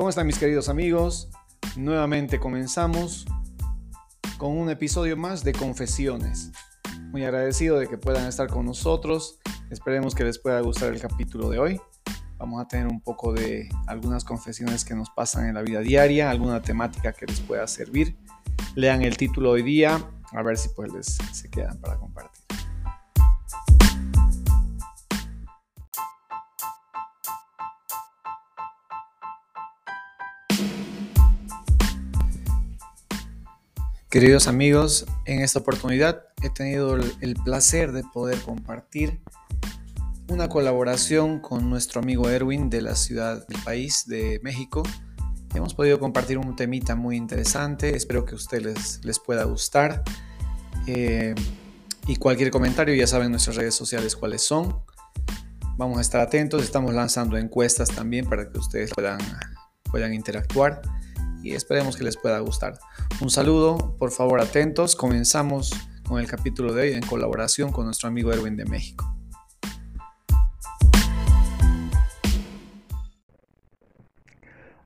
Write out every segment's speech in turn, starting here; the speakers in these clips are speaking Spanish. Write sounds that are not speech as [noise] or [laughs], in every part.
¿Cómo están mis queridos amigos? Nuevamente comenzamos con un episodio más de Confesiones. Muy agradecido de que puedan estar con nosotros. Esperemos que les pueda gustar el capítulo de hoy. Vamos a tener un poco de algunas confesiones que nos pasan en la vida diaria, alguna temática que les pueda servir. Lean el título hoy día, a ver si pues les se quedan para compartir. Queridos amigos, en esta oportunidad he tenido el placer de poder compartir una colaboración con nuestro amigo Erwin de la ciudad del país de México. Hemos podido compartir un temita muy interesante, espero que a ustedes les, pueda gustar. Eh, y cualquier comentario ya saben nuestras redes sociales cuáles son. Vamos a estar atentos, estamos lanzando encuestas también para que ustedes puedan, puedan interactuar y esperemos que les pueda gustar. Un saludo, por favor atentos, comenzamos con el capítulo de hoy en colaboración con nuestro amigo Erwin de México.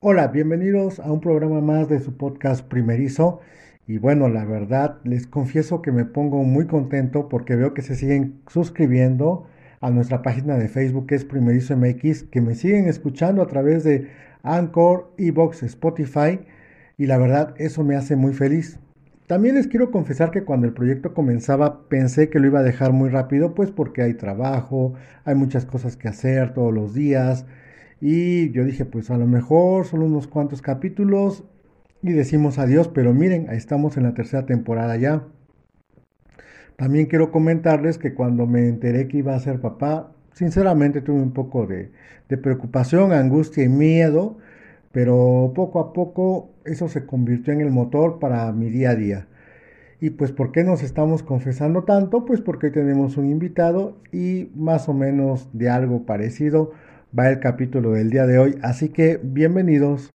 Hola, bienvenidos a un programa más de su podcast primerizo. Y bueno, la verdad, les confieso que me pongo muy contento porque veo que se siguen suscribiendo a nuestra página de Facebook que es Primerizo MX, que me siguen escuchando a través de Anchor, Evox, Spotify y la verdad eso me hace muy feliz. También les quiero confesar que cuando el proyecto comenzaba pensé que lo iba a dejar muy rápido, pues porque hay trabajo, hay muchas cosas que hacer todos los días. Y yo dije, pues a lo mejor solo unos cuantos capítulos y decimos adiós, pero miren, estamos en la tercera temporada ya. También quiero comentarles que cuando me enteré que iba a ser papá, sinceramente tuve un poco de, de preocupación, angustia y miedo, pero poco a poco eso se convirtió en el motor para mi día a día. Y pues, ¿por qué nos estamos confesando tanto? Pues porque tenemos un invitado y más o menos de algo parecido va el capítulo del día de hoy. Así que bienvenidos.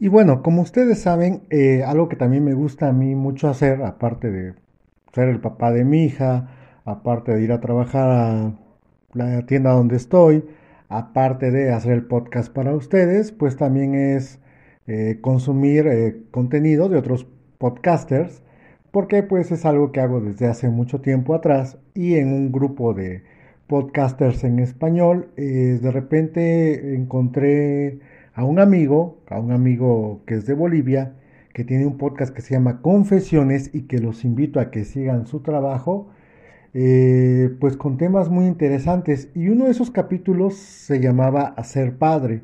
Y bueno, como ustedes saben, eh, algo que también me gusta a mí mucho hacer, aparte de ser el papá de mi hija, aparte de ir a trabajar a la tienda donde estoy, aparte de hacer el podcast para ustedes, pues también es eh, consumir eh, contenido de otros podcasters, porque pues es algo que hago desde hace mucho tiempo atrás y en un grupo de podcasters en español, de repente encontré a un amigo, a un amigo que es de Bolivia, que tiene un podcast que se llama Confesiones y que los invito a que sigan su trabajo, eh, pues con temas muy interesantes. Y uno de esos capítulos se llamaba Hacer Padre.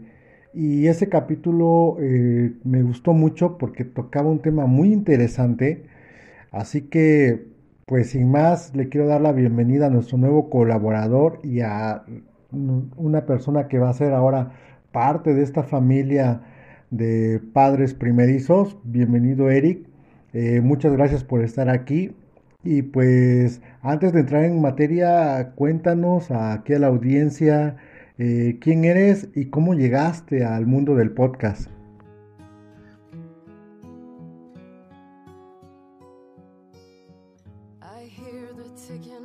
Y ese capítulo eh, me gustó mucho porque tocaba un tema muy interesante. Así que, pues sin más, le quiero dar la bienvenida a nuestro nuevo colaborador y a una persona que va a ser ahora parte de esta familia de padres primerizos. Bienvenido Eric. Eh, muchas gracias por estar aquí. Y pues antes de entrar en materia, cuéntanos aquí a la audiencia eh, quién eres y cómo llegaste al mundo del podcast.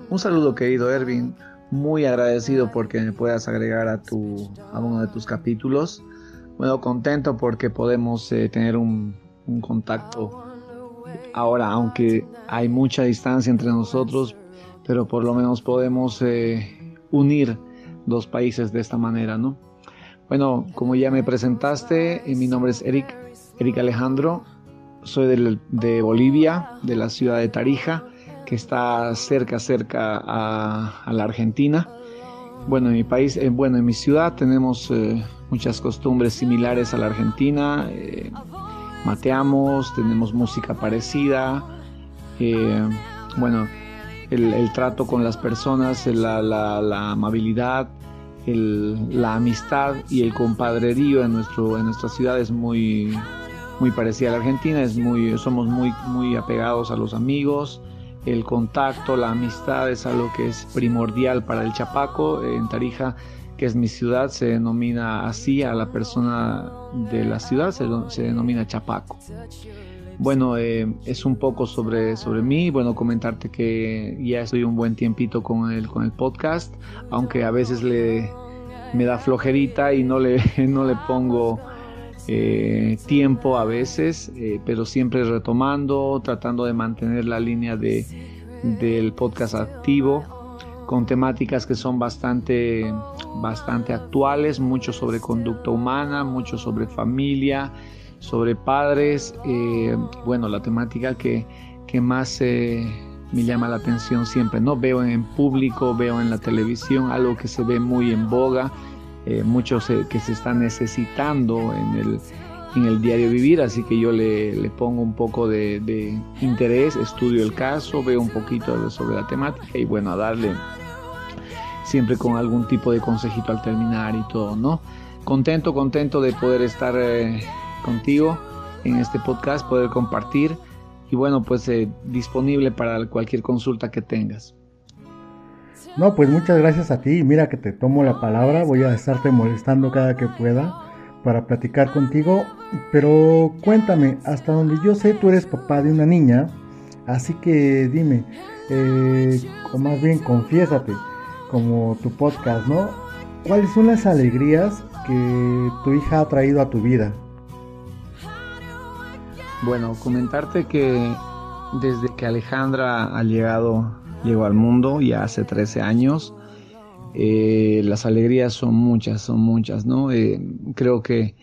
Un saludo querido Ervin muy agradecido porque me puedas agregar a, tu, a uno de tus capítulos. Bueno, contento porque podemos eh, tener un, contacto ahora, aunque hay mucha distancia entre nosotros, pero por lo menos podemos eh, unir dos países de esta manera, ¿no? Bueno, como ya me presentaste, eh, mi nombre es Eric, Eric Alejandro, soy de Bolivia, de la ciudad de Tarija que está cerca, cerca a, la Argentina. Bueno, en mi país, eh, bueno, en mi ciudad tenemos eh, muchas costumbres similares a la Argentina. Eh, mateamos, tenemos música parecida. bueno, el, trato con las personas, la, amabilidad, la amistad y el compadrerío en, nuestro, en nuestra ciudad es muy, muy parecida a la Argentina. Es muy, somos muy, muy apegados a los amigos el contacto, la amistad es algo que es primordial para el chapaco. En Tarija que es mi ciudad, se denomina así a la persona de la ciudad, se, se denomina Chapaco. Bueno, eh, es un poco sobre, sobre mí, bueno, comentarte que ya estoy un buen tiempito con el, con el podcast, aunque a veces le, me da flojerita y no le, [laughs] no le pongo eh, tiempo a veces, eh, pero siempre retomando, tratando de mantener la línea de, del podcast activo con temáticas que son bastante, bastante actuales, mucho sobre conducta humana, mucho sobre familia, sobre padres. Eh, bueno, la temática que, que más me llama la atención siempre, ¿no? Veo en público, veo en la televisión algo que se ve muy en boga, eh, muchos que se están necesitando en el, en el diario vivir, así que yo le, le pongo un poco de, de, interés, estudio el caso, veo un poquito sobre la temática y bueno, a darle siempre con algún tipo de consejito al terminar y todo, ¿no? Contento, contento de poder estar eh, contigo en este podcast, poder compartir y bueno, pues eh, disponible para cualquier consulta que tengas. No, pues muchas gracias a ti. Mira que te tomo la palabra. Voy a estarte molestando cada que pueda para platicar contigo. Pero cuéntame, hasta donde yo sé, tú eres papá de una niña. Así que dime, eh, o más bien confiésate, como tu podcast, ¿no? ¿Cuáles son las alegrías que tu hija ha traído a tu vida? Bueno, comentarte que desde que Alejandra ha llegado, llegó al mundo ya hace 13 años, eh, las alegrías son muchas, son muchas, ¿no? Eh, creo que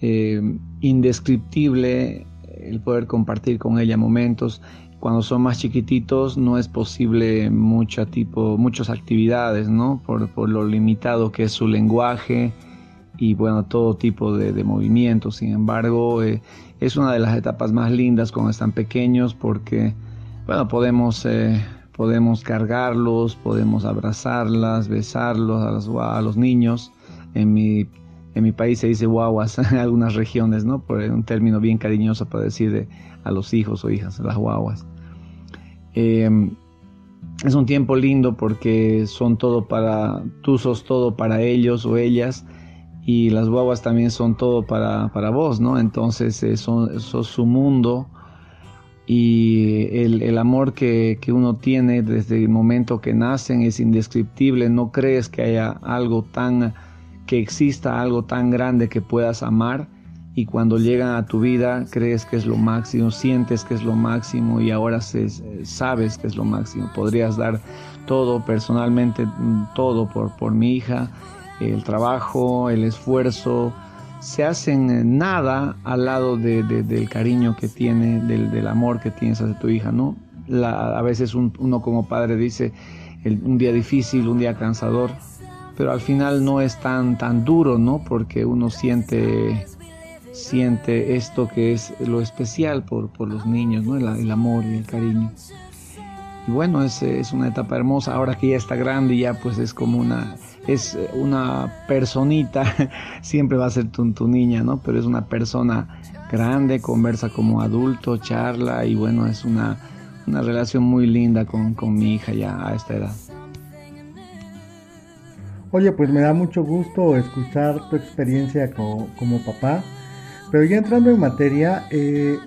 eh, indescriptible el poder compartir con ella momentos. Cuando son más chiquititos no es posible mucho tipo, muchas actividades, ¿no? Por, por lo limitado que es su lenguaje, y bueno, todo tipo de, de movimientos. Sin embargo, eh, es una de las etapas más lindas cuando están pequeños porque, bueno, podemos, eh, podemos cargarlos, podemos abrazarlas, besarlos a los, niños. En mi, en mi país se dice guaguas [laughs] en algunas regiones, ¿no? Por un término bien cariñoso para decir de, a los hijos o hijas, las guaguas. Em, es un tiempo lindo porque son todo para, tú sos todo para ellos o ellas y las guaguas también son todo para, para vos, ¿no? Entonces eh, son, su mundo y el, el amor que, que, uno tiene desde el momento que nacen es indescriptible, no crees que haya algo tan, que exista algo tan grande que puedas amar y cuando llegan a tu vida crees que es lo máximo, sientes que es lo máximo y ahora se, sabes que es lo máximo, podrías dar todo personalmente, todo por, por mi hija el trabajo, el esfuerzo, se hacen nada al lado del cariño que tiene, del, amor que tienes hacia tu hija, ¿no? a veces uno como padre dice un día difícil, un día cansador, pero al final no es tan, tan duro, ¿no? Porque uno siente, siente esto que es lo especial por, por los niños, ¿no? El, amor y el cariño. Y bueno, es, es una etapa hermosa, ahora que ya está grande, ya pues es como una es una personita, [laughs] siempre va a ser tu, tu, niña, ¿no? Pero es una persona grande, conversa como adulto, charla y bueno, es una, una relación muy linda con, con, mi hija ya a esta edad. Oye, pues me da mucho gusto escuchar tu experiencia como, como papá, pero ya entrando en materia, eh,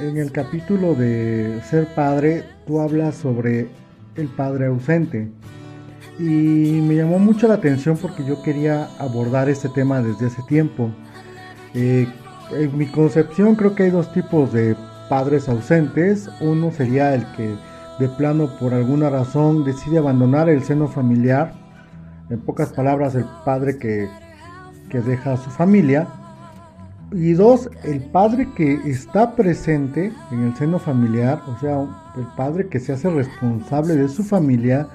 en el capítulo de ser padre, tú hablas sobre el padre ausente y me llamó mucho la atención porque yo quería abordar este tema desde ese tiempo. Eh, en mi concepción creo que hay dos tipos de padres ausentes. Uno sería el que de plano por alguna razón decide abandonar el seno familiar. En pocas palabras, el padre que, que deja a su familia. Y dos, el padre que está presente en el seno familiar, o sea, el padre que se hace responsable de su familia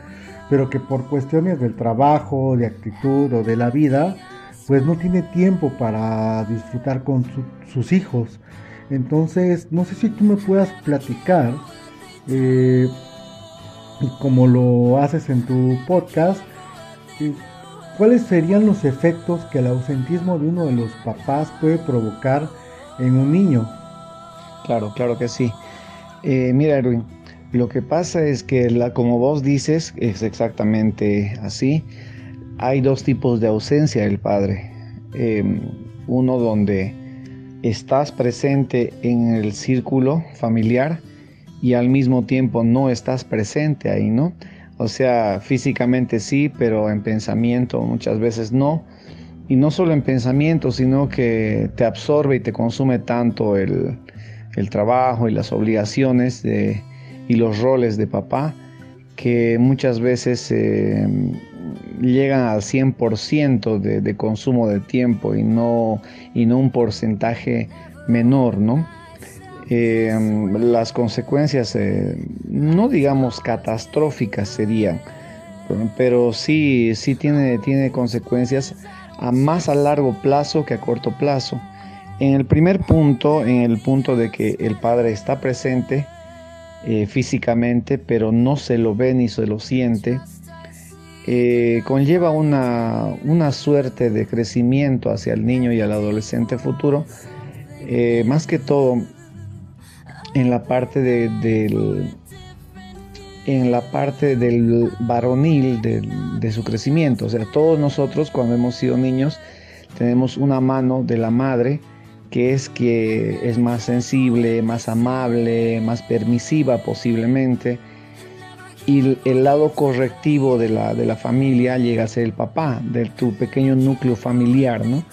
pero que por cuestiones del trabajo, de actitud o de la vida, pues no tiene tiempo para disfrutar con sus hijos. Entonces, no sé si tú me puedas platicar, eh, como lo haces en tu podcast, cuáles serían los efectos que el ausentismo de uno de los papás puede provocar en un niño. Claro, claro que sí. Eh, mira, Erwin, lo que pasa es que, la, como vos dices, es exactamente así. hay dos tipos de ausencia del padre. Em, uno donde estás presente en el círculo familiar y al mismo tiempo no estás presente ahí, ¿no? O sea, físicamente sí, pero en pensamiento muchas veces no. Y no solo en pensamiento, sino que te absorbe y te consume tanto el, trabajo y las obligaciones y los roles de papá que muchas veces em, llegan al 100% de, de, consumo de tiempo y no, y no un porcentaje menor, ¿no? Eh, las consecuencias, eh, no digamos catastróficas serían, pero sí, sí tiene, tiene consecuencias a más a largo plazo que a corto plazo. En el primer punto, en el punto de que el padre está presente eh, físicamente, pero no se lo ve ni se lo siente, conlleva una, una, suerte de crecimiento hacia el niño y al adolescente futuro, más que todo en la parte de, del en la parte del varonil de, su crecimiento. O sea, todos nosotros cuando hemos sido niños tenemos una mano de la madre que es que es más sensible, más amable, más permisiva posiblemente. Y el lado correctivo de la, de la familia llega a ser el papá, de tu pequeño núcleo familiar, ¿no?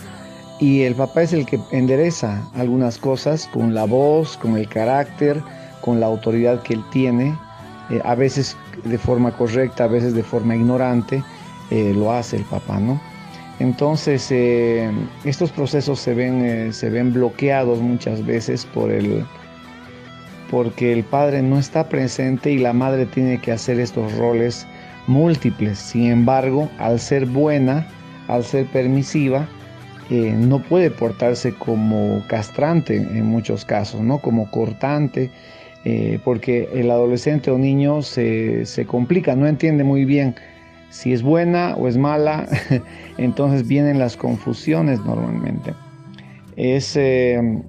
y el papá es el que endereza algunas cosas con la voz, con el carácter, con la autoridad que él tiene, eh, a veces de forma correcta, a veces de forma ignorante, eh, lo hace el papá, ¿no? Entonces, eh, estos procesos se ven, se ven bloqueados muchas veces por el, porque el padre no está presente y la madre tiene que hacer estos roles múltiples. Sin embargo, al ser buena, al ser permisiva, no puede portarse como castrante en muchos casos, ¿no? como cortante, eh, porque el adolescente o niño se, complica, no entiende muy bien si es buena o es mala, [laughs] entonces vienen las confusiones normalmente. Es, eh,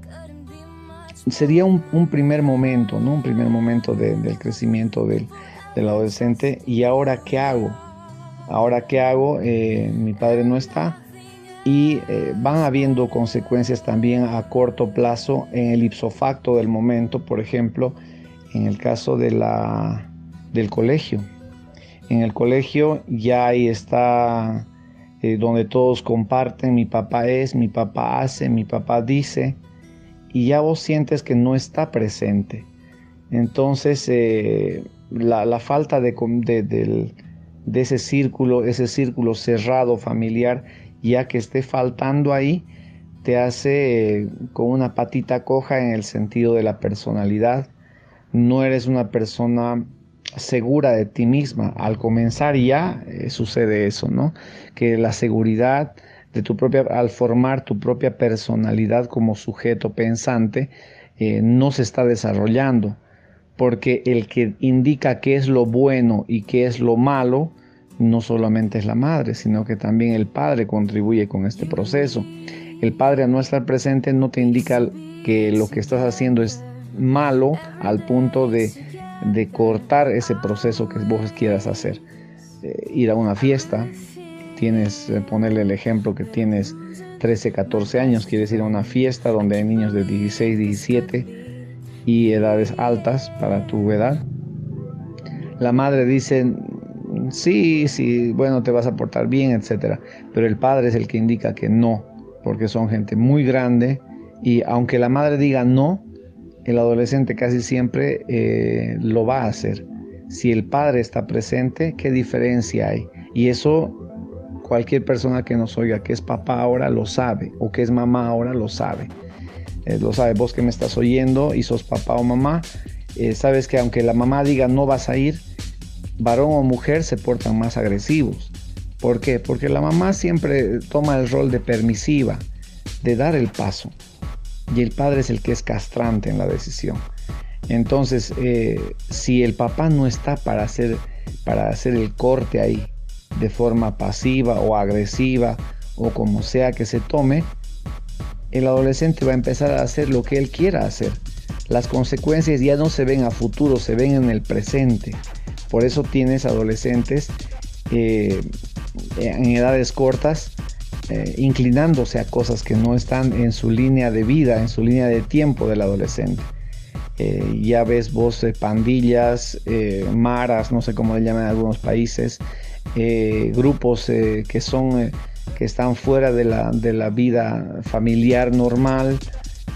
sería un, primer momento, ¿no? un primer momento del crecimiento del, adolescente. ¿Y ahora qué hago? Ahora qué hago? Eh, mi padre no está y eh, van habiendo consecuencias también a corto plazo en el ipso facto del momento, por ejemplo, en el caso de la, del colegio. En el colegio ya ahí está eh, donde todos comparten, mi papá es, mi papá hace, mi papá dice, y ya vos sientes que no está presente. Entonces, eh, la, falta de, ese círculo, ese círculo cerrado familiar, ya que esté faltando ahí, te hace eh, con una patita coja en el sentido de la personalidad. No eres una persona segura de ti misma. Al comenzar ya eh, sucede eso, ¿no? Que la seguridad de tu propia, al formar tu propia personalidad como sujeto pensante, eh, no se está desarrollando. Porque el que indica qué es lo bueno y qué es lo malo, no solamente es la madre, sino que también el padre contribuye con este proceso. El padre al no estar presente no te indica que lo que estás haciendo es malo al punto de, cortar ese proceso que vos quieras hacer. Eh, ir a una fiesta, tienes, eh, ponerle el ejemplo que tienes 13, 14 años, quieres ir a una fiesta donde hay niños de 16, 17 y edades altas para tu edad. La madre dice, sí, sí, bueno, te vas a portar bien, etcétera. Pero el padre es el que indica que no, porque son gente muy grande y aunque la madre diga no, el adolescente casi siempre eh, lo va a hacer. Si el padre está presente, ¿qué diferencia hay? Y eso cualquier persona que nos oiga que es papá ahora lo sabe o que es mamá ahora lo sabe. Eh, lo sabe vos que me estás oyendo y sos papá o mamá, eh, sabes que aunque la mamá diga no vas a ir, varón o mujer se portan más agresivos. ¿Por qué? Porque la mamá siempre toma el rol de permisiva, de dar el paso. Y el padre es el que es castrante en la decisión. Entonces, eh, si el papá no está para hacer, para hacer el corte ahí de forma pasiva o agresiva o como sea que se tome, el adolescente va a empezar a hacer lo que él quiera hacer. Las consecuencias ya no se ven a futuro, se ven en el presente. Por eso tienes adolescentes eh, en edades cortas, eh, inclinándose a cosas que no están en su línea de vida, en su línea de tiempo del adolescente. Eh, ya ves vos pandillas, maras, no sé cómo le llaman en algunos países, grupos que son que están fuera de la, de la vida familiar normal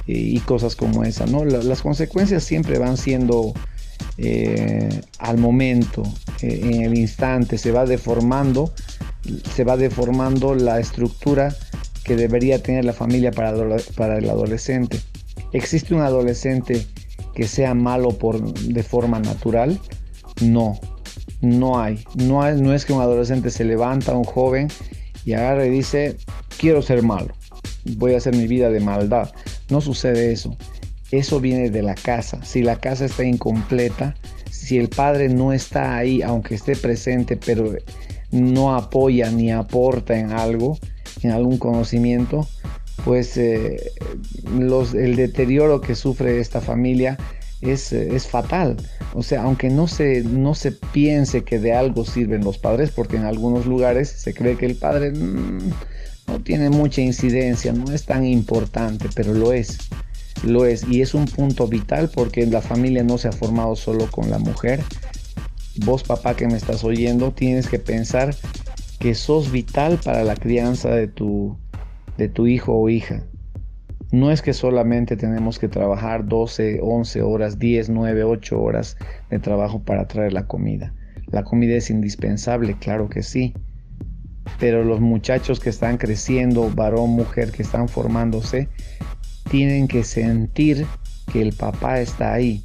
y cosas como esa. ¿no? las consecuencias siempre van siendo al momento, en el instante, se va deformando se va deformando la estructura que debería tener la familia para, el adolescente. ¿Existe un adolescente que sea malo por, de forma natural? No, no hay. no hay. No es que un adolescente se levanta, un joven, y agarra y dice, quiero ser malo, voy a hacer mi vida de maldad. No sucede eso. Eso viene de la casa. Si la casa está incompleta, si el padre no está ahí, aunque esté presente, pero no apoya ni aporta en algo, en algún conocimiento, pues eh, los, el deterioro que sufre esta familia es, eh, es, fatal. O sea, aunque no se, no se piense que de algo sirven los padres, porque en algunos lugares se cree que el padre mm, no tiene mucha incidencia, no es tan importante, pero lo es. Lo es y es un punto vital porque la familia no se ha formado solo con la mujer, vos papá que me estás oyendo, tienes que pensar que sos vital para la crianza de tu, de tu hijo o hija. No es que solamente tenemos que trabajar 12, 11 horas, 10, 9, 8 horas de trabajo para traer la comida. La comida es indispensable, claro que sí. Pero los muchachos que están creciendo, varón, mujer, que están formándose, tienen que sentir que el papá está ahí,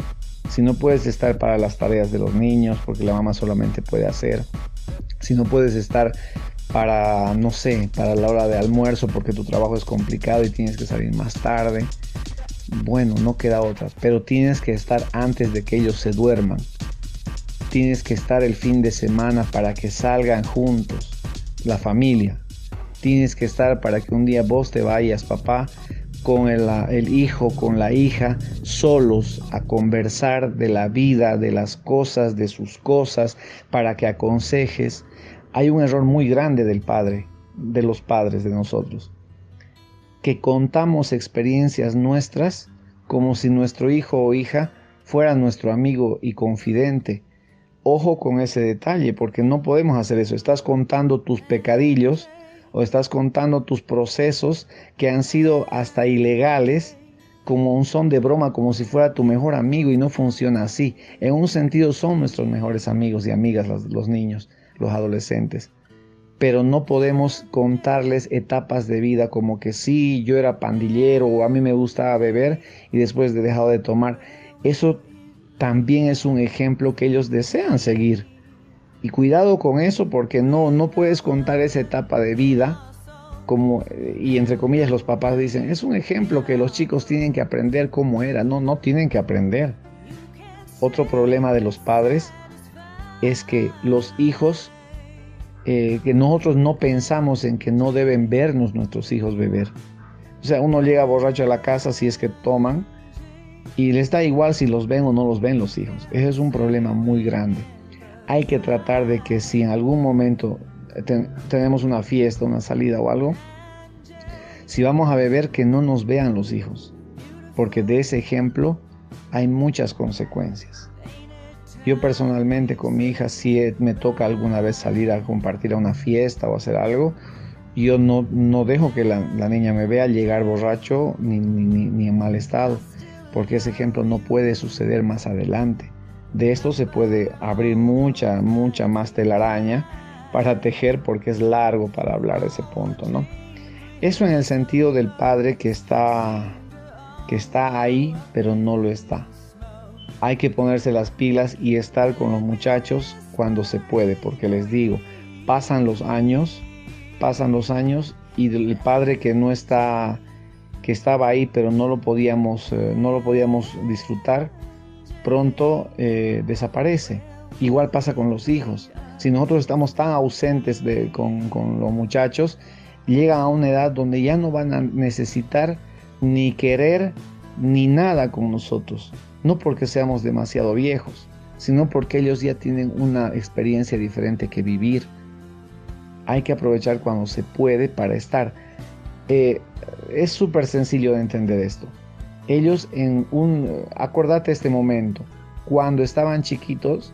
si no puedes estar para las tareas de los niños, porque la mamá solamente puede hacer, si no puedes estar para, no sé, para la hora de almuerzo porque tu trabajo es complicado y tienes que salir más tarde, bueno, no queda otra, pero tienes que estar antes de que ellos se duerman. Tienes que estar el fin de semana para que salgan juntos, la familia. Tienes que estar para que un día vos te vayas, papá, con el, hijo, con la hija, solos a conversar de la vida, de las cosas, de sus cosas, para que aconsejes. Hay un error muy grande del padre, de los padres de nosotros, que contamos experiencias nuestras como si nuestro hijo o hija fuera nuestro amigo y confidente. Ojo con ese detalle, porque no podemos hacer eso. Estás contando tus pecadillos o estás contando tus procesos que han sido hasta ilegales como un son de broma, como si fuera tu mejor amigo y no funciona así. En un sentido son nuestros mejores amigos y amigas los, niños, los adolescentes. Pero no podemos contarles etapas de vida como que sí, yo era pandillero o a mí me gustaba beber y después he dejado de tomar. Eso también es un ejemplo que ellos desean seguir y cuidado con eso porque no, no puedes contar esa etapa de vida como, y entre comillas los papás dicen, es un ejemplo que los chicos tienen que aprender cómo era. No, no tienen que aprender. Otro problema de los padres es que los hijos, eh, que nosotros no pensamos en que no deben vernos nuestros hijos beber. O sea, uno llega borracho a la casa si es que toman y les da igual si los ven o no los ven los hijos. Ese es un problema muy grande hay que tratar de que si en algún momento tenemos una fiesta, una salida o algo, si vamos a beber, que no nos vean los hijos, porque de ese ejemplo hay muchas consecuencias. Yo personalmente con mi hija, si me toca alguna vez salir a compartir a una fiesta o hacer algo, yo no, no dejo que la, niña me vea llegar borracho ni, ni en mal estado, porque ese ejemplo no puede suceder más adelante. De esto se puede abrir mucha, mucha más telaraña para tejer porque es largo para hablar de ese punto, ¿no? Eso en el sentido del padre que está, que está ahí, pero no lo está. Hay que ponerse las pilas y estar con los muchachos cuando se puede, porque les digo, pasan los años, pasan los años y el padre que no está, que estaba ahí, pero no lo podíamos, eh, no lo podíamos disfrutar, pronto eh, desaparece. Igual pasa con los hijos. Si nosotros estamos tan ausentes con los muchachos, llegan a una edad donde ya no van a necesitar ni querer ni nada con nosotros. No porque seamos demasiado viejos, sino porque ellos ya tienen una experiencia diferente que vivir. Hay que aprovechar cuando se puede para estar. Eh, es súper sencillo de entender esto. Ellos en un, acordate este momento, cuando estaban chiquitos,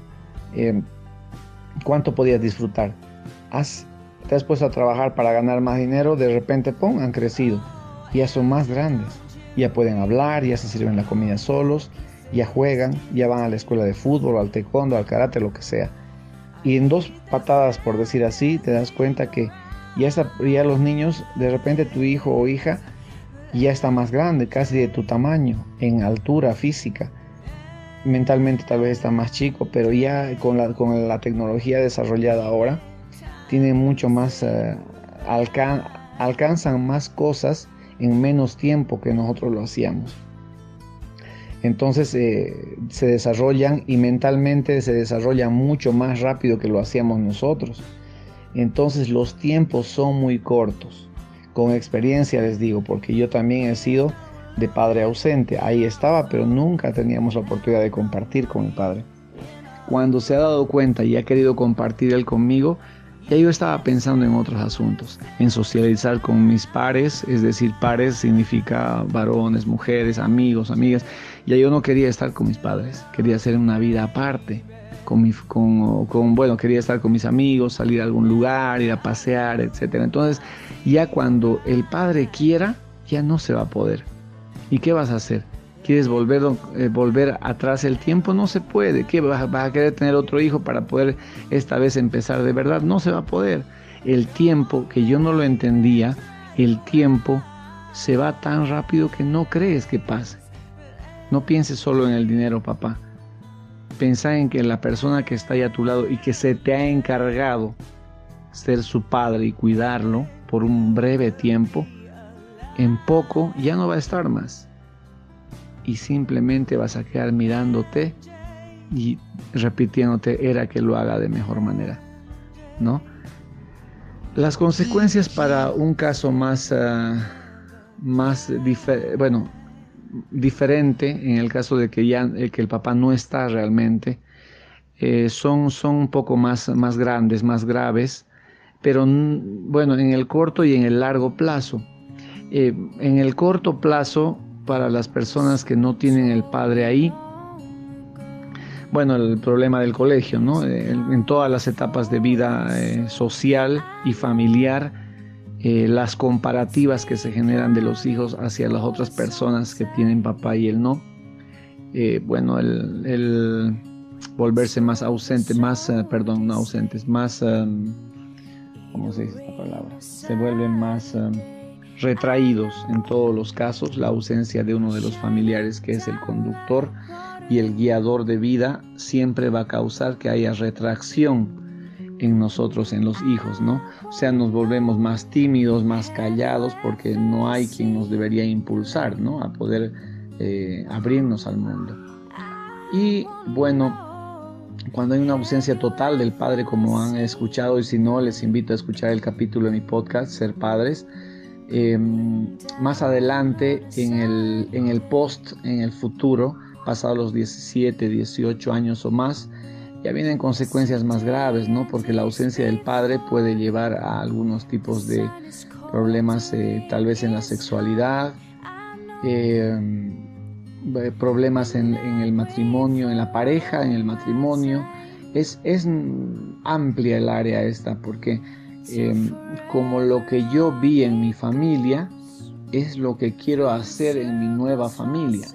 eh, ¿cuánto podías disfrutar? Has, te has puesto a trabajar para ganar más dinero, de repente, ¡pum!, han crecido. Ya son más grandes. Ya pueden hablar, ya se sirven la comida solos, ya juegan, ya van a la escuela de fútbol, al taekwondo, al karate, lo que sea. Y en dos patadas, por decir así, te das cuenta que ya, ya los niños, de repente tu hijo o hija ya está más grande, casi de tu tamaño, en altura física. Mentalmente tal vez está más chico, pero ya con la, con la tecnología desarrollada ahora, tiene mucho más, eh, alcanzan más cosas en menos tiempo que nosotros lo hacíamos. Entonces eh, se desarrollan y mentalmente se desarrollan mucho más rápido que lo hacíamos nosotros. Entonces los tiempos son muy cortos. Con experiencia les digo, porque yo también he sido de padre ausente. Ahí estaba, pero nunca teníamos la oportunidad de compartir con mi padre. Cuando se ha dado cuenta y ha querido compartir él conmigo, ya yo estaba pensando en otros asuntos, en socializar con mis pares, es decir, pares significa varones, mujeres, amigos, amigas. Ya yo no quería estar con mis padres, quería hacer una vida aparte. Con, mi, con, con, bueno, quería estar con mis amigos, salir a algún lugar, ir a pasear, etc. Entonces, ya cuando el padre quiera, ya no se va a poder. ¿Y qué vas a hacer? ¿Quieres volver, eh, volver atrás el tiempo? No se puede. ¿Qué vas, vas a querer tener otro hijo para poder esta vez empezar de verdad? No se va a poder. El tiempo, que yo no lo entendía, el tiempo se va tan rápido que no crees que pase. No pienses solo en el dinero, papá. Pensa en que la persona que está ahí a tu lado y que se te ha encargado ser su padre y cuidarlo por un breve tiempo, en poco ya no va a estar más y simplemente vas a quedar mirándote y repitiéndote era que lo haga de mejor manera, ¿no? Las consecuencias para un caso más, ah, más bueno, diferente, en el caso de que ya que el papá no está realmente, eh, son, son un poco más, más grandes, más graves, pero bueno, en el corto y en el largo plazo. Eh, en el corto plazo para las personas que no tienen el padre ahí. Bueno, el problema del colegio, ¿no? Eh, en todas las etapas de vida eh, social y familiar, eh, las comparativas que se generan de los hijos hacia las otras personas que tienen papá y él no. bueno, el, volverse más ausente, más, perdón, no ausentes, más, ¿cómo se dice esta palabra? Se vuelven más retraídos en todos los casos, la ausencia de uno de los familiares que es el conductor y el guiador de vida siempre va a causar que haya retracción en nosotros, en los hijos, ¿no? O sea, nos volvemos más tímidos, más callados, porque no hay quien nos debería impulsar, ¿no? A poder eh, abrirnos al mundo. Y bueno, cuando hay una ausencia total del padre, como han escuchado, y si no, les invito a escuchar el capítulo de mi podcast, Ser Padres, Em, más adelante en el, en el post, en el futuro, pasados los 17, 18 años o más, ya vienen consecuencias más graves, ¿no? Porque la ausencia del padre puede llevar a algunos tipos de problemas, eh, tal vez en la sexualidad, em, eh, problemas en, el matrimonio, en la pareja, en el matrimonio. Es, es amplia el área esta, porque Em, como lo que yo vi en mi familia es lo que quiero hacer en mi nueva familia.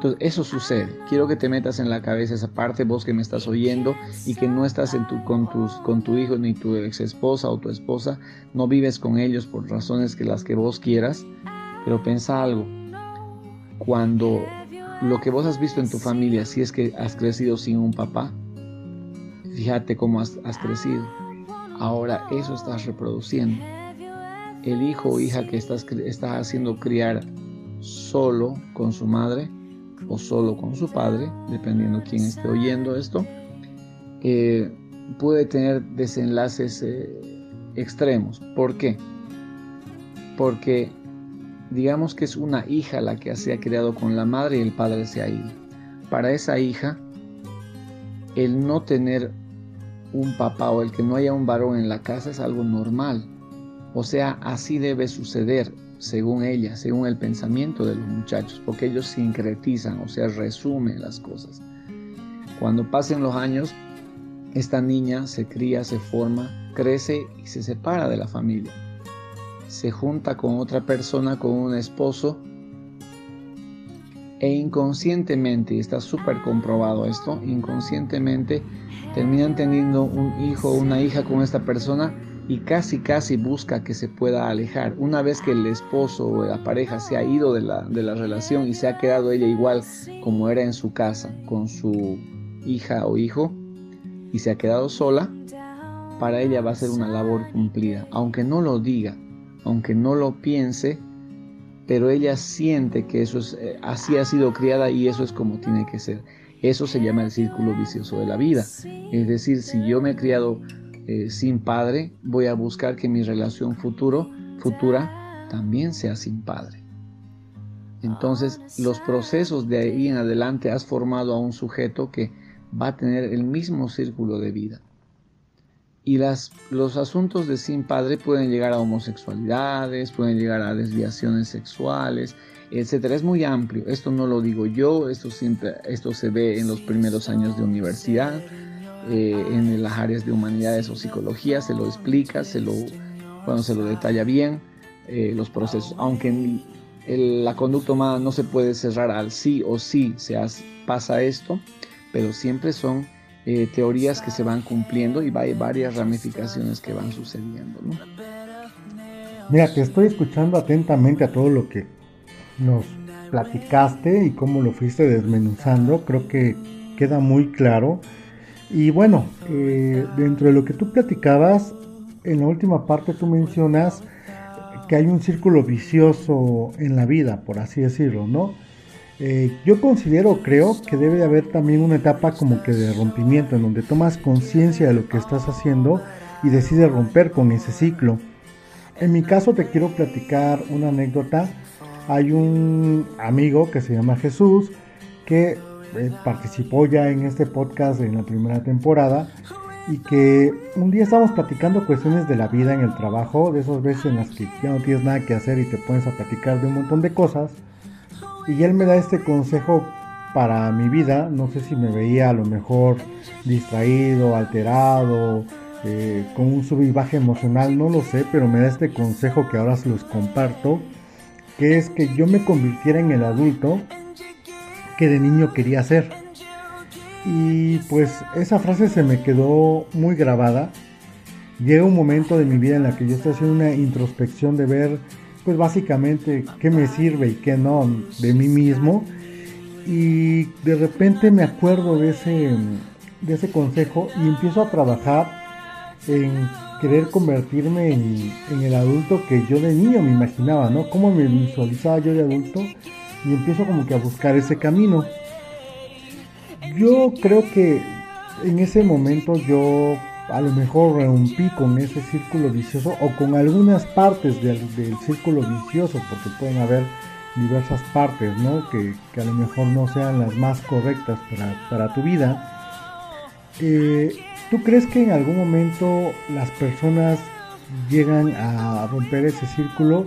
Entonces, eso sucede. Quiero que te metas en la cabeza esa parte, vos que me estás oyendo y que no estás en tu, con, tus, con tu hijo ni tu ex esposa o tu esposa, no vives con ellos por razones que las que vos quieras, pero piensa algo. Cuando lo que vos has visto en tu familia, si es que has crecido sin un papá, fíjate cómo has, has crecido Ahora eso estás reproduciendo. El hijo o hija que estás, estás haciendo criar solo con su madre o solo con su padre, dependiendo quién esté oyendo esto, eh, puede tener desenlaces eh, extremos. ¿Por qué? Porque digamos que es una hija la que se ha criado con la madre y el padre se ha ido. Para esa hija, el no tener un papá o el que no haya un varón en la casa es algo normal. O sea, así debe suceder según ella, según el pensamiento de los muchachos, porque ellos sincretizan, o sea, resumen las cosas. Cuando pasen los años, esta niña se cría, se forma, crece y se separa de la familia. Se junta con otra persona, con un esposo, e inconscientemente, y está súper comprobado esto, inconscientemente terminan teniendo un hijo o una hija con esta persona y casi casi busca que se pueda alejar. Una vez que el esposo o la pareja se ha ido de la, de la relación y se ha quedado ella igual como era en su casa con su hija o hijo y se ha quedado sola, para ella va a ser una labor cumplida, aunque no lo diga, aunque no lo piense, pero ella siente que eso es eh, así ha sido criada y eso es como tiene que ser. Eso se llama el círculo vicioso de la vida. Es decir, si yo me he criado eh, sin padre, voy a buscar que mi relación futuro, futura también sea sin padre. Entonces, los procesos de ahí en adelante has formado a un sujeto que va a tener el mismo círculo de vida. Y las, los asuntos de sin padre pueden llegar a homosexualidades, pueden llegar a desviaciones sexuales, etcétera. Es muy amplio. Esto no lo digo yo, esto, siempre, esto se ve en los primeros años de universidad, eh, en las áreas de humanidades o psicología, se lo explica, se lo, bueno, se lo detalla bien, eh, los procesos. Aunque la conducta humana no se puede cerrar al sí o sí se pasa esto, pero siempre son eh, teorías que se van cumpliendo y hay varias ramificaciones que van sucediendo. Mira, te estoy escuchando atentamente a todo lo que nos platicaste y cómo lo fuiste desmenuzando. Creo que queda muy claro. Y bueno, eh, dentro de lo que tú platicabas, en la última parte tú mencionas que hay un círculo vicioso en la vida, por así decirlo, ¿no? Eh, yo considero, creo que debe de haber también una etapa como que de rompimiento, en donde tomas conciencia de lo que estás haciendo y decides romper con ese ciclo. En mi caso te quiero platicar una anécdota. Hay un amigo que se llama Jesús que eh, participó ya en este podcast en la primera temporada y que un día estábamos platicando cuestiones de la vida en el trabajo, de esas veces en las que ya no tienes nada que hacer y te pones a platicar de un montón de cosas. Y él me da este consejo para mi vida. No sé si me veía a lo mejor distraído, alterado, eh, con un sub y baja emocional, no lo sé, pero me da este consejo que ahora se los comparto, que es que yo me convirtiera en el adulto que de niño quería ser. Y pues esa frase se me quedó muy grabada. Llega un momento de mi vida en la que yo estoy haciendo una introspección de ver pues básicamente qué me sirve y qué no de mí mismo. Y de repente me acuerdo de ese, de ese consejo y empiezo a trabajar en querer convertirme en, en, el adulto que yo de niño me imaginaba, ¿no? Cómo me visualizaba yo de adulto y empiezo como que a buscar ese camino. Yo creo que en ese momento yo a lo mejor rompí con ese círculo vicioso o con algunas partes del, círculo vicioso, porque pueden haber diversas partes, ¿no? Que, a lo mejor no sean las más correctas para, tu vida. Eh, ¿Tú crees que en algún momento las personas llegan a romper ese círculo?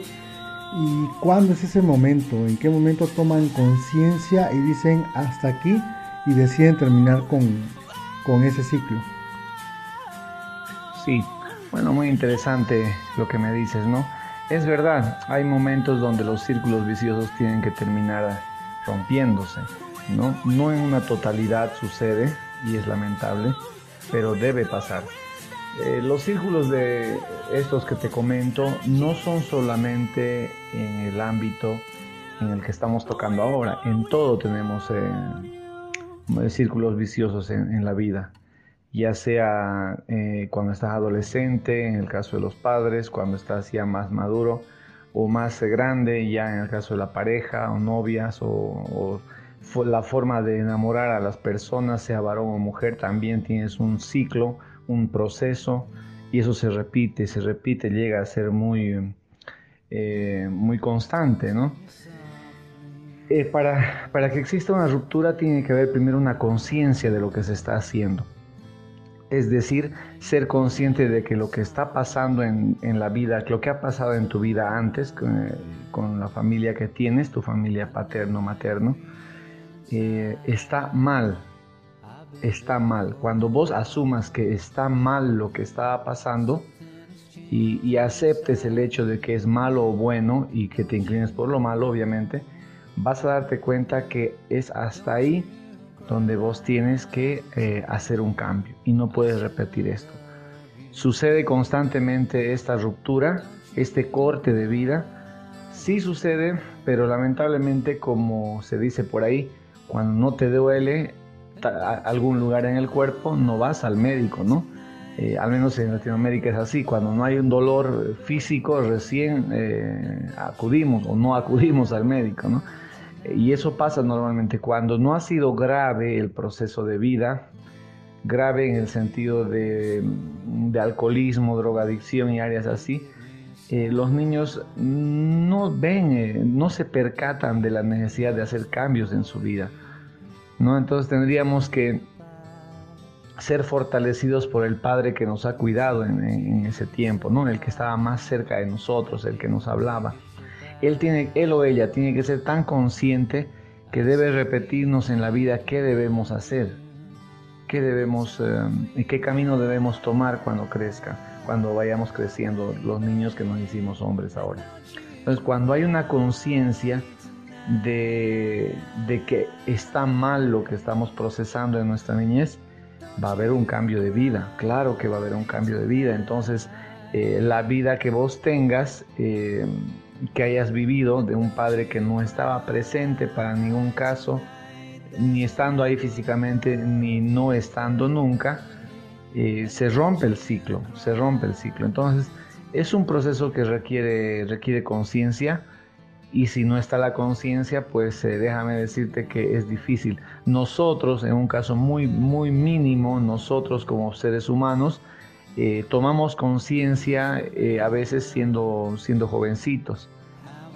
¿Y cuándo es ese momento? ¿En qué momento toman conciencia y dicen hasta aquí y deciden terminar con, con ese ciclo? Sí, bueno, muy interesante lo que me dices, ¿no? Es verdad, hay momentos donde los círculos viciosos tienen que terminar rompiéndose, ¿no? No en una totalidad sucede y es lamentable, pero debe pasar. Eh, los círculos de estos que te comento no son solamente en el ámbito en el que estamos tocando ahora, en todo tenemos eh, círculos viciosos en la vida. Ya sea eh, cuando estás adolescente, en el caso de los padres, cuando estás ya más maduro o más grande, ya en el caso de la pareja o novias o, la forma de enamorar a las personas, sea varón o mujer, también tienes un ciclo, un proceso y eso se repite, se repite, llega a ser muy, eh, muy constante, ¿no? Eh, para, para que exista una ruptura tiene que haber primero una conciencia de lo que se está haciendo Es decir, ser consciente de que lo que está pasando en, la vida, lo que ha pasado en tu vida antes, con, la familia que tienes, tu familia paterno-materno, eh, está mal. Está mal. Cuando vos asumas que está mal lo que estaba pasando y, y aceptes el hecho de que es malo o bueno y que te inclines por lo malo, obviamente, vas a darte cuenta que es hasta ahí donde vos tienes que eh, hacer un cambio y no puedes repetir esto. Sucede constantemente esta ruptura, este corte de vida. Sí sucede, pero lamentablemente como se dice por ahí, cuando no te duele algún lugar en el cuerpo, no vas al médico, ¿no? Eh, al menos en Latinoamérica es así, cuando no hay un dolor físico recién eh, acudimos o no acudimos al médico, ¿no? Y eso pasa normalmente cuando no ha sido grave el proceso de vida, grave en el sentido de, alcoholismo, drogadicción y áreas así, eh, los niños no ven, eh, no se percatan de la necesidad de hacer cambios en su vida. ¿No? Entonces tendríamos que ser fortalecidos por el Padre que nos ha cuidado en, ese tiempo, ¿no? el que estaba más cerca de nosotros, el que nos hablaba él, tiene, él o ella tiene que ser tan consciente que debe repetirnos en la vida qué debemos hacer, qué debemos eh, qué camino debemos tomar cuando crezca, cuando vayamos creciendo los niños que nos hicimos hombres ahora. Entonces, cuando hay una conciencia de, que está mal lo que estamos procesando en nuestra niñez, va a haber un cambio de vida, claro que va a haber un cambio de vida. Entonces, eh, la vida que vos tengas, eh, que hayas vivido de un padre que no estaba presente para ningún caso, ni estando ahí físicamente, ni no estando nunca, eh, se rompe el ciclo, se rompe el ciclo. Entonces, es un proceso que requiere, requiere conciencia y si no está la conciencia, pues eh, déjame decirte que es difícil. Nosotros, en un caso muy, muy mínimo, nosotros como seres humanos, eh, tomamos conciencia a veces siendo, siendo jovencitos.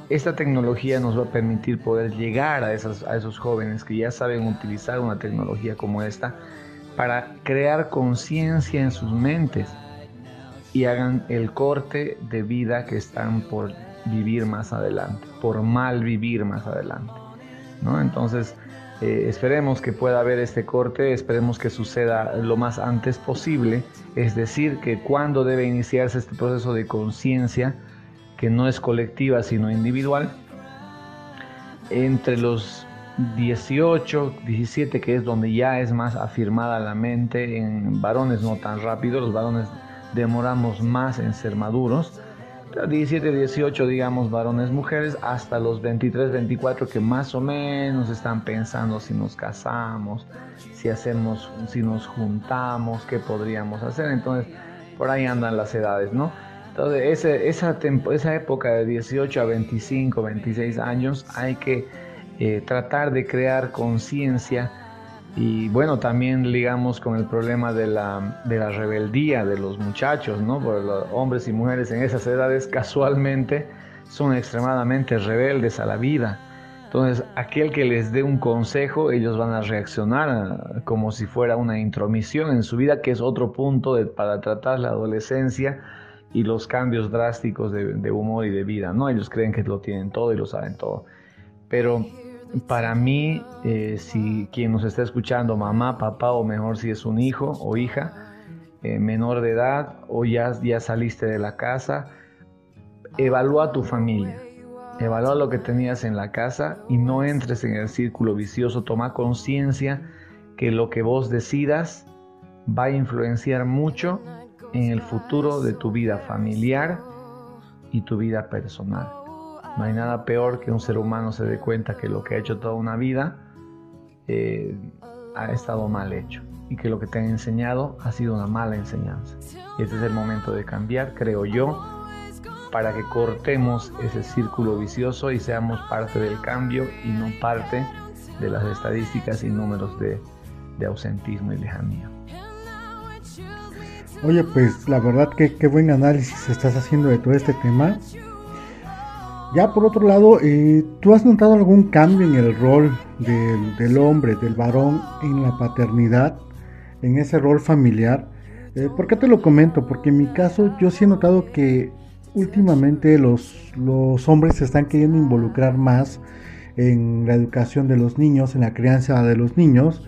Esta tecnología nos va a permitir poder llegar a, a esos jóvenes que ya saben utilizar una tecnología como esta para crear conciencia en sus mentes y hagan el corte de vida que están por vivir más adelante, por mal vivir más adelante. ¿no? Entonces, eh, esperemos que pueda haber este corte, esperemos que suceda lo más antes posible, es decir, que cuando debe iniciarse este proceso de conciencia, que no es colectiva sino individual, entre los 18, 17, que es donde ya es más afirmada la mente, en varones no tan rápido, los varones demoramos más en ser maduros, 17, 18, digamos, varones, mujeres, hasta los 23, 24, que más o menos están pensando si nos casamos, si hacemos, si nos juntamos, qué podríamos hacer. Entonces, por ahí andan las edades, ¿no? Entonces, esa, esa época de 18 a 25, 26 años, hay que eh, tratar de crear conciencia y bueno, también ligamos con el problema de la, de la rebeldía de los muchachos, ¿no? Los hombres y mujeres en esas edades casualmente son extremadamente rebeldes a la vida. Entonces, aquel que les dé un consejo, ellos van a reaccionar ah, como si fuera una intromisión en su vida, que es otro punto de, para tratar la adolescencia y los cambios drásticos de, humor y de vida, ¿no? Ellos creen que lo tienen todo y lo saben todo. Pero para mí, eh, si quien nos está escuchando, mamá, papá, o mejor si es un hijo o hija, eh, menor de edad, o ya, ya saliste de la casa, evalúa tu familia. Evalúa lo que tenías en la casa y no entres en el círculo vicioso. Toma conciencia que lo que vos decidas va a influenciar mucho en el futuro de tu vida familiar y tu vida personal. No hay nada peor que un ser humano se dé cuenta que lo que ha hecho toda una vida eh, ha estado mal hecho y que lo que te han enseñado ha sido una mala enseñanza. Este es el momento de cambiar, creo yo, para que cortemos ese círculo vicioso y seamos parte del cambio y no parte de las estadísticas y números de, de ausentismo y lejanía. Oye, pues la verdad que qué buen análisis estás haciendo de todo este tema. Ya por otro lado, eh, ¿tú has notado algún cambio en el rol del, hombre, del varón en la paternidad, en ese rol familiar? Eh, ¿Por qué te lo comento? Porque en mi caso yo sí he notado que últimamente los, los hombres se están queriendo involucrar más en la educación de los niños, en la crianza de los niños.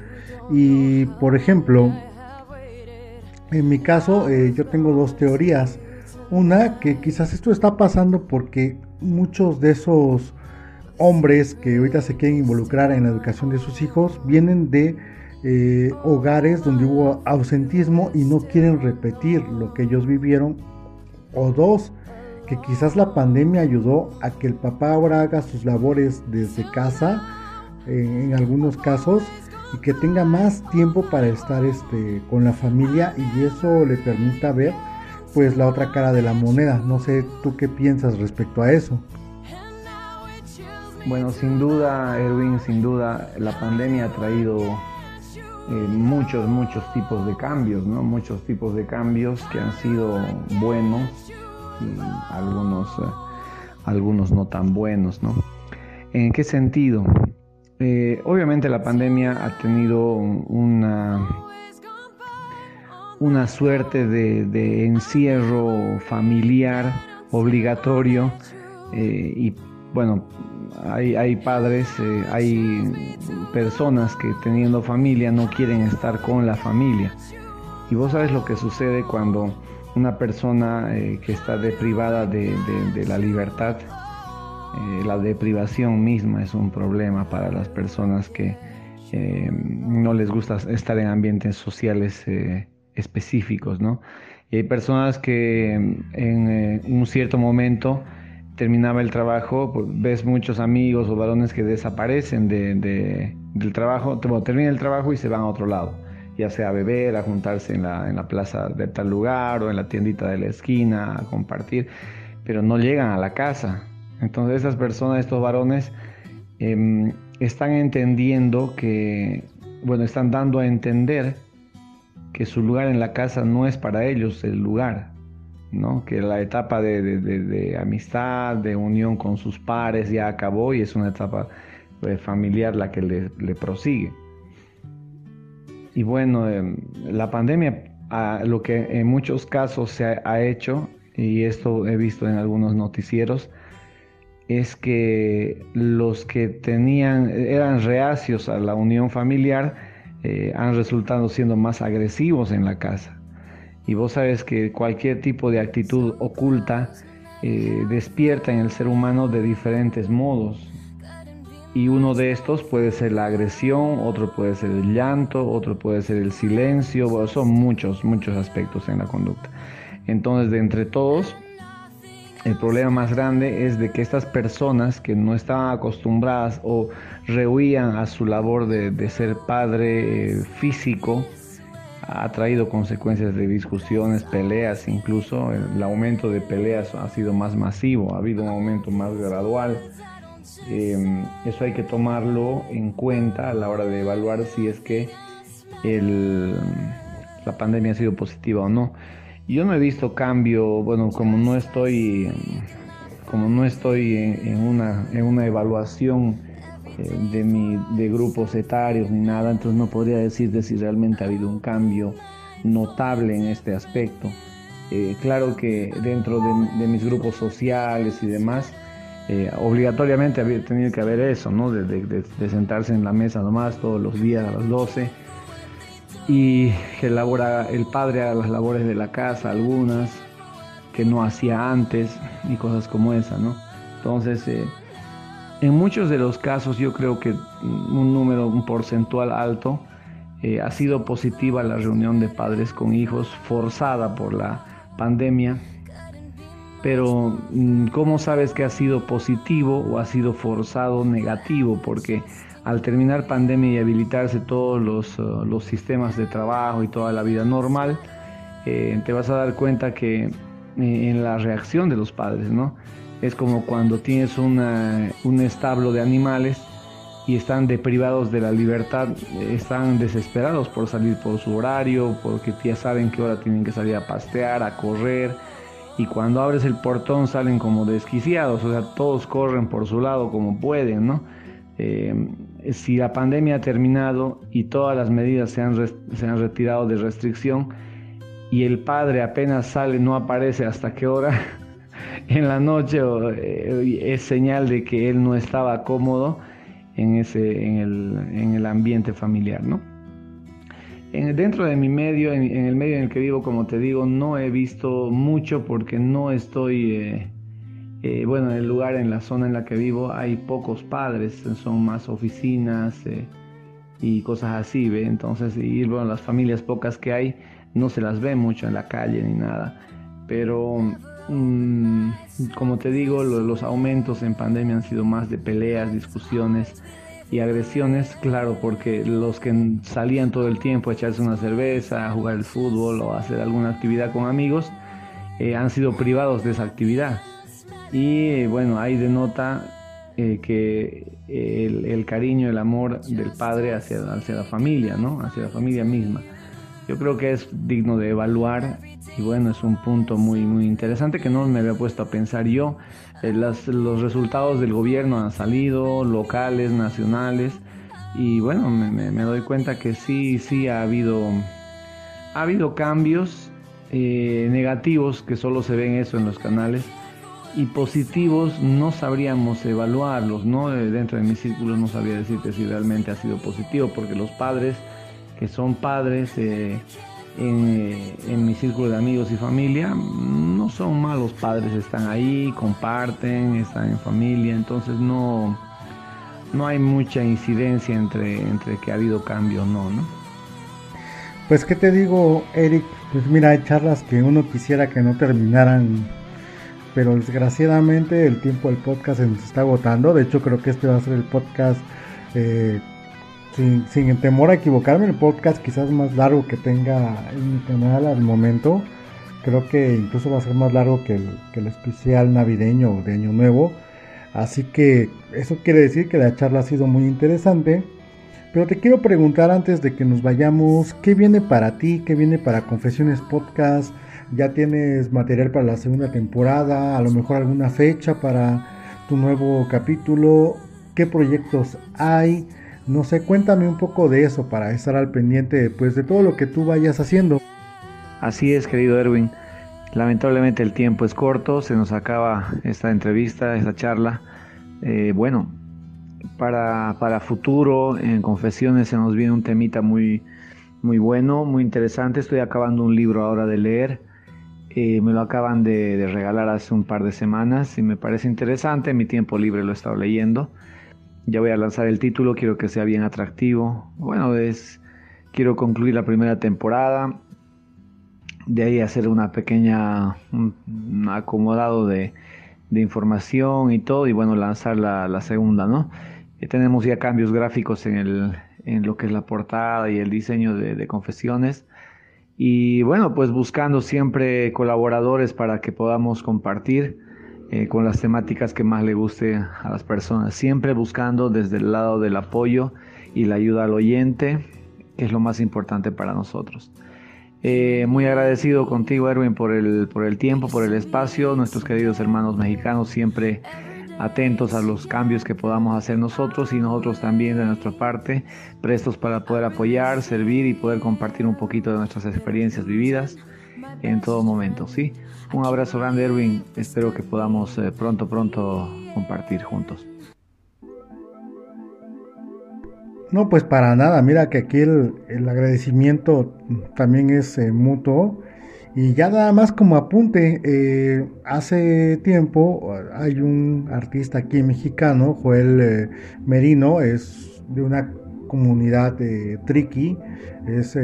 Y por ejemplo, en mi caso eh, yo tengo dos teorías. Una, que quizás esto está pasando porque muchos de esos hombres que ahorita se quieren involucrar en la educación de sus hijos vienen de eh, hogares donde hubo ausentismo y no quieren repetir lo que ellos vivieron. O dos, que quizás la pandemia ayudó a que el papá ahora haga sus labores desde casa, en algunos casos, y que tenga más tiempo para estar este, con la familia y eso le permita ver pues la otra cara de la moneda. No sé tú qué piensas respecto a eso. Bueno, sin duda, Erwin, sin duda, la pandemia ha traído eh, muchos, muchos tipos de cambios, ¿no? Muchos tipos de cambios que han sido buenos y algunos, eh, algunos no tan buenos, ¿no? ¿En qué sentido? Eh, obviamente la pandemia ha tenido una, una suerte de, encierro familiar obligatorio y bueno, hay, padres, eh, hay personas que teniendo familia no quieren estar con la familia. Y vos sabes lo que sucede cuando una persona eh, que está deprivada de, la libertad, eh, la deprivación misma es un problema para las personas que no les gusta estar en ambientes sociales específicos, ¿no? Y hay personas que en un cierto momento terminaba el trabajo, pues, ves muchos amigos o varones que desaparecen de, del trabajo, bueno, termina el trabajo y se van a otro lado, ya sea a beber, a juntarse en la, en la plaza de tal lugar o en la tiendita de la esquina, a compartir, pero no llegan a la casa. Entonces esas personas, estos varones, em, están entendiendo que, bueno, están dando a entender que su lugar en la casa no es para ellos el lugar, que la etapa de, amistad, de unión con sus pares ya acabó y es una etapa eh, familiar la que le, prosigue. Y bueno, em, la pandemia, lo que en muchos casos se ha, hecho, y esto he visto en algunos noticieros, es que los que tenían, eran reacios a la unión familiar, eh, han resultado siendo más agresivos en la casa y vos sabes que cualquier tipo de actitud oculta eh, despierta en el ser humano de diferentes modos. Y uno de estos puede ser la agresión, otro puede ser el llanto, otro puede ser el silencio, son muchos, muchos aspectos en la conducta. Entonces, de entre todos, el problema más grande es de que estas personas que no estaban acostumbradas o rehuían a su labor de, ser padre eh, físico, ha traído consecuencias de discusiones, peleas, incluso el, aumento de peleas ha sido más masivo, ha habido un aumento más gradual. Em, eso hay que tomarlo en cuenta a la hora de evaluar si es que la pandemia ha sido positiva o no. Yo no he visto cambio, bueno, como no estoy, como no estoy en, una, en una evaluación eh, de, mi, de grupos etarios ni nada, entonces no podría decirte si realmente ha habido un cambio notable en este aspecto. Eh, claro que dentro de, mis grupos sociales y demás, eh, obligatoriamente había tenido que haber eso, ¿no? De, de, sentarse en la mesa nomás todos los días a las 12 y que elabora, el padre haga las labores de la casa, algunas que no hacía antes y cosas como esa, ¿no? Entonces, en muchos de los casos yo creo que un número, un porcentual alto, eh, ha sido positiva la reunión de padres con hijos forzada por la pandemia. Pero mm, ¿cómo sabes que ha sido positivo o ha sido forzado negativo? Porque al terminar pandemia y habilitarse todos los, uh, los sistemas de trabajo y toda la vida normal, eh, te vas a dar cuenta que eh, en la reacción de los padres, ¿no? Es como cuando tienes un establo de animales y están deprivados de la libertad, están desesperados por salir por su horario, porque ya saben qué hora tienen que salir a pastear, a correr, y cuando abres el portón salen como desquiciados, o sea, todos corren por su lado como pueden, ¿no? Eh, si la pandemia ha terminado y todas las medidas se han, se han retirado de restricción, y el padre apenas sale, no aparece hasta qué hora [laughs] en la noche, eh, es señal de que él no estaba cómodo en, ese, en, el, en el ambiente familiar, ¿no? En, dentro de mi medio, en, el medio en el que vivo, como te digo, no he visto mucho porque no estoy, eh, eh, bueno, en el lugar, en la zona en la que vivo, hay pocos padres, son más oficinas eh, y cosas así, ¿ve? Entonces, y bueno, las familias pocas que hay, no se las ve mucho en la calle ni nada. Pero, mm, como te digo, los aumentos en pandemia han sido más de peleas, discusiones y agresiones, claro, porque los que salían todo el tiempo a echarse una cerveza, a jugar el fútbol o a hacer alguna actividad con amigos, eh, han sido privados de esa actividad. Y bueno, ahí denota eh, que el, cariño, el amor del padre hacia, hacia la familia, ¿no? Hacia la familia misma. Yo creo que es digno de evaluar y bueno, es un punto muy, muy interesante que no me había puesto a pensar yo. Eh, los resultados del gobierno han salido, locales, nacionales, y bueno, me, doy cuenta que sí, sí ha habido, ha habido cambios eh, negativos que solo se ven eso en los canales y positivos no sabríamos evaluarlos, ¿no? Eh, dentro de mis círculos no sabría decirte si realmente ha sido positivo, porque los padres que son padres en, en, mi círculo de amigos y familia no son malos padres, están ahí, comparten, están en familia, entonces no, no hay mucha incidencia entre, entre que ha habido cambio o no, ¿no? Pues qué te digo, Eric, pues mira, hay charlas que uno quisiera que no terminaran, pero desgraciadamente el tiempo del podcast se nos está agotando, de hecho creo que este va a ser el podcast eh, sin, temor a equivocarme, el podcast quizás más largo que tenga en mi canal al momento. Creo que incluso va a ser más largo que el, que el especial navideño de Año Nuevo. Así que eso quiere decir que la charla ha sido muy interesante. Pero te quiero preguntar antes de que nos vayamos, ¿qué viene para ti? ¿Qué viene para Confesiones Podcast? ¿Ya tienes material para la segunda temporada? ¿A lo mejor alguna fecha para tu nuevo capítulo? ¿Qué proyectos hay? No sé, cuéntame un poco de eso para estar al pendiente pues, de todo lo que tú vayas haciendo. Así es, querido Erwin. Lamentablemente el tiempo es corto, se nos acaba esta entrevista, esta charla. Eh, bueno, para, para futuro, en Confesiones se nos viene un temita muy, muy bueno, muy interesante. Estoy acabando un libro ahora de leer. Eh, me lo acaban de, regalar hace un par de semanas y me parece interesante. En mi tiempo libre lo he estado leyendo. Ya voy a lanzar el título, quiero que sea bien atractivo. Bueno, es quiero concluir la primera temporada. De ahí hacer una pequeña un, acomodado de, información y todo y bueno, lanzar la, segunda, ¿no? Y tenemos ya cambios gráficos en, el, en lo que es la portada y el diseño de confesiones. Y bueno, pues buscando siempre colaboradores para que podamos compartir eh, con las temáticas que más le guste a las personas, siempre buscando desde el lado del apoyo y la ayuda al oyente, que es lo más importante para nosotros. Eh, muy agradecido contigo, Erwin, por el, por el tiempo, por el espacio. Nuestros queridos hermanos mexicanos siempre atentos a los cambios que podamos hacer nosotros y nosotros también de nuestra parte, prestos para poder apoyar, servir y poder compartir un poquito de nuestras experiencias vividas en todo momento, ¿sí? Un abrazo grande, Erwin. Espero que podamos eh, pronto, pronto compartir juntos. No, pues para nada. Mira que aquí el, agradecimiento también es eh, mutuo. Y ya nada más como apunte, eh, hace tiempo hay un artista aquí mexicano, Joel Merino, es de una comunidad de Triqui, es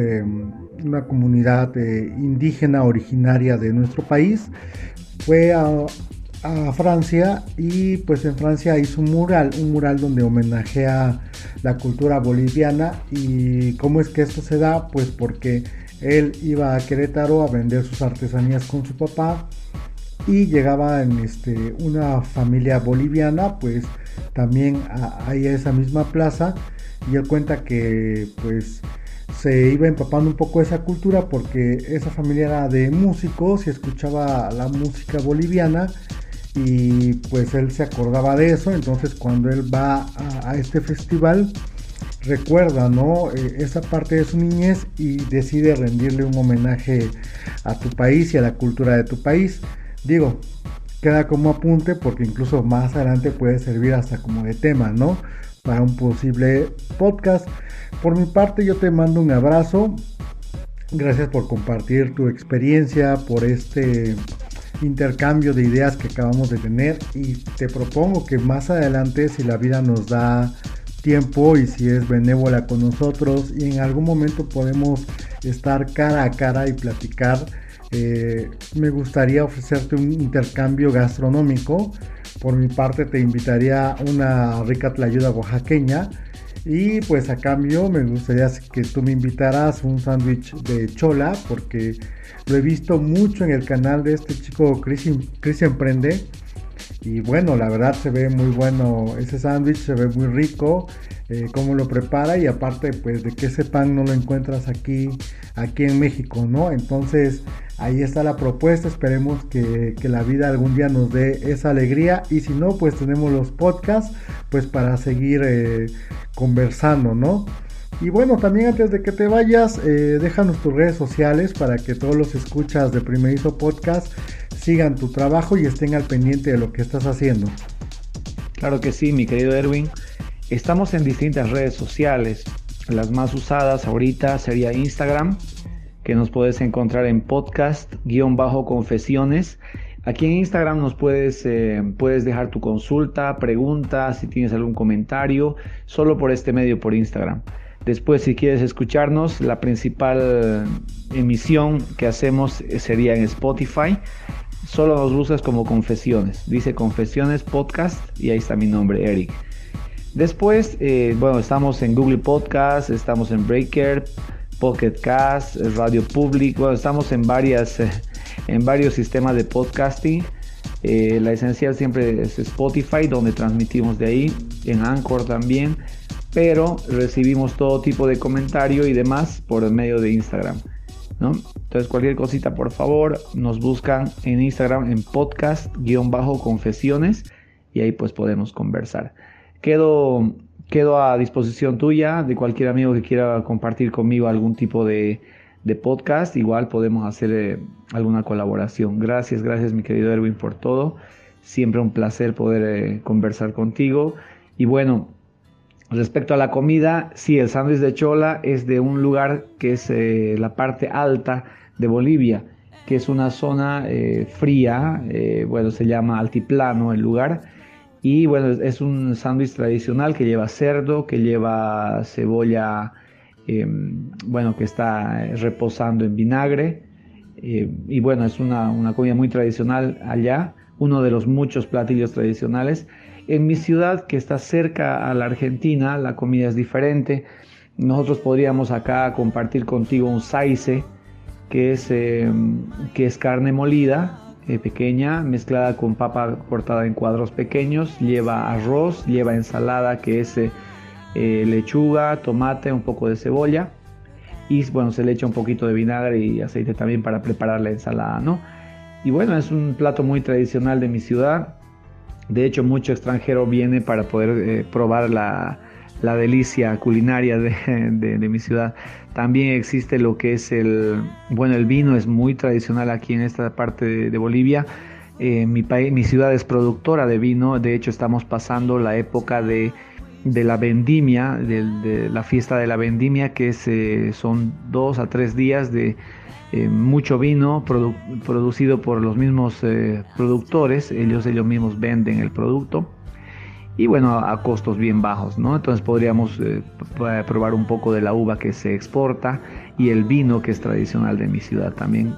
una comunidad eh, indígena originaria de nuestro país, fue a, Francia y pues en Francia hizo un mural, un mural donde homenajea la cultura boliviana. Y cómo es que esto se da, pues porque él iba a Querétaro a vender sus artesanías con su papá y llegaba en este, una familia boliviana, pues también ahí a esa misma plaza. Y él cuenta que pues se iba empapando un poco esa cultura porque esa familia era de músicos y escuchaba la música boliviana y pues él se acordaba de eso, entonces cuando él va a, este festival recuerda, ¿no? Eh, esa parte de su niñez y decide rendirle un homenaje a tu país y a la cultura de tu país. Digo, queda como apunte porque incluso más adelante puede servir hasta como de tema, ¿no? Para un posible podcast. Por mi parte yo te mando un abrazo. Gracias por compartir tu experiencia, por este intercambio de ideas que acabamos de tener y te propongo que más adelante si la vida nos da tiempo y si es benévola con nosotros y en algún momento podemos estar cara a cara y platicar, eh, me gustaría ofrecerte un intercambio gastronómico. Por mi parte te invitaría una rica tlayuda oaxaqueña y pues a cambio me gustaría que tú me invitaras un sándwich de chola porque lo he visto mucho en el canal de este chico Chris, Emprende. Y bueno, la verdad se ve muy bueno ese sándwich, se ve muy rico, eh, cómo lo prepara y aparte pues de que ese pan no lo encuentras aquí, aquí en México, ¿no? Entonces ahí está la propuesta, esperemos que, la vida algún día nos dé esa alegría y si no pues tenemos los podcasts pues para seguir eh, conversando, ¿no? Y bueno, también antes de que te vayas, eh, déjanos tus redes sociales para que todos los escuchas de Primerizo Podcast sigan tu trabajo y estén al pendiente de lo que estás haciendo. Claro que sí, mi querido Erwin. Estamos en distintas redes sociales. Las más usadas ahorita sería Instagram, que nos puedes encontrar en podcast-confesiones. Aquí en Instagram nos puedes, eh, puedes dejar tu consulta, pregunta, si tienes algún comentario, solo por este medio, por Instagram. Después, si quieres escucharnos, la principal emisión que hacemos sería en Spotify. Solo nos buscas como Confesiones. Dice Confesiones Podcast y ahí está mi nombre, Eric. Después, eh, bueno, estamos en Google Podcast, estamos en Breaker, Pocket Cast, Radio Public. Bueno, estamos en, varias, eh, en varios sistemas de podcasting. Eh, la esencial siempre es Spotify, donde transmitimos de ahí. En Anchor también pero recibimos todo tipo de comentario y demás por medio de Instagram. ¿No? Entonces cualquier cosita por favor nos buscan en Instagram en podcast-confesiones y ahí pues podemos conversar. Quedo, quedo a disposición tuya de cualquier amigo que quiera compartir conmigo algún tipo de, podcast. Igual podemos hacer eh, alguna colaboración. Gracias, gracias mi querido Erwin por todo. Siempre un placer poder eh, conversar contigo. Y bueno, Respecto a la comida, sí, el sándwich de chola es de un lugar que es eh, la parte alta de Bolivia, que es una zona eh, fría, eh, bueno, se llama altiplano el lugar, y bueno, es un sándwich tradicional que lleva cerdo, que lleva cebolla, em, bueno, que está reposando en vinagre, y bueno, es una, una comida muy tradicional allá, uno de los muchos platillos tradicionales. En mi ciudad, que está cerca a la Argentina, la comida es diferente. Nosotros podríamos acá compartir contigo un saice, que es, eh, que es carne molida, eh, pequeña, mezclada con papa cortada en cuadros pequeños. Lleva arroz, lleva ensalada, que es eh, lechuga, tomate, un poco de cebolla. Y bueno, se le echa un poquito de vinagre y aceite también para preparar la ensalada, ¿no? Y bueno, es un plato muy tradicional de mi ciudad. De hecho, mucho extranjero viene para poder eh, probar la, delicia culinaria [laughs] de, mi ciudad. También existe lo que es el, bueno, el vino es muy tradicional aquí en esta parte de, Bolivia. Eh, mi, mi ciudad es productora de vino, de hecho estamos pasando la época de, la vendimia, de, la fiesta de la vendimia, que eh, son dos a tres días de eh, mucho vino producido por los mismos eh, productores, ellos, ellos mismos venden el producto y bueno, a, costos bien bajos, ¿no? Entonces podríamos eh, probar un poco de la uva que se exporta y el vino que es tradicional de mi ciudad también,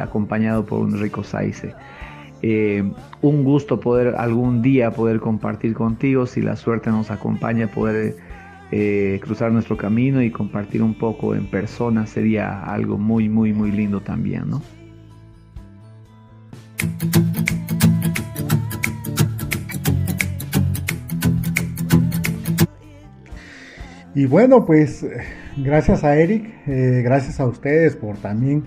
acompañado por un rico saice. un gusto poder algún día poder compartir contigo, si la suerte nos acompaña, poder eh, cruzar nuestro camino y compartir un poco en persona sería algo muy, muy, muy lindo también, ¿no? Y bueno, pues gracias a Eric, eh, gracias a ustedes por también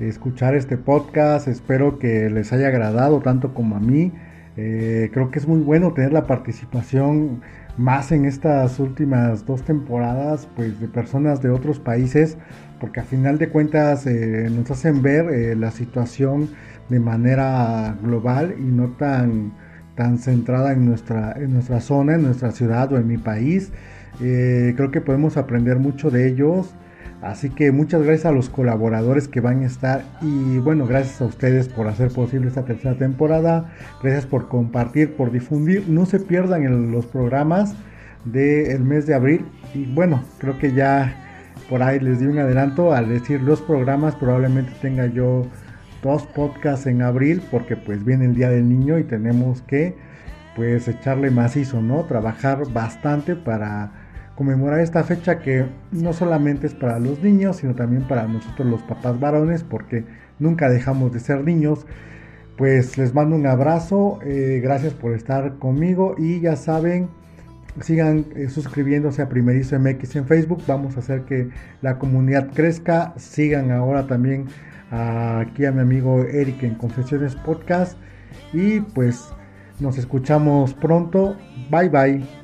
escuchar este podcast. Espero que les haya agradado tanto como a mí. Eh, creo que es muy bueno tener la participación más en estas últimas dos temporadas, pues de personas de otros países, porque a final de cuentas eh, nos hacen ver eh, la situación de manera global y no tan, tan centrada en nuestra, en nuestra zona, en nuestra ciudad o en mi país. creo que podemos aprender mucho de ellos Así que muchas gracias a los colaboradores que van a estar y bueno, gracias a ustedes por hacer posible esta tercera temporada. Gracias por compartir, por difundir. No se pierdan los programas del mes de abril. Y bueno, creo que ya por ahí les di un adelanto al decir los programas. Probablemente tenga yo dos podcasts en abril porque pues viene el Día del Niño y tenemos que pues echarle macizo, ¿no? Trabajar bastante para conmemorar esta fecha que no solamente es para los niños, sino también para nosotros los papás varones, porque nunca dejamos de ser niños. Pues les mando un abrazo, eh, gracias por estar conmigo y ya saben, sigan eh, suscribiéndose a Primerizo MX en Facebook, vamos a hacer que la comunidad crezca, sigan ahora también aquí a mi amigo Eric en Confesiones Podcast y pues nos escuchamos pronto, bye bye.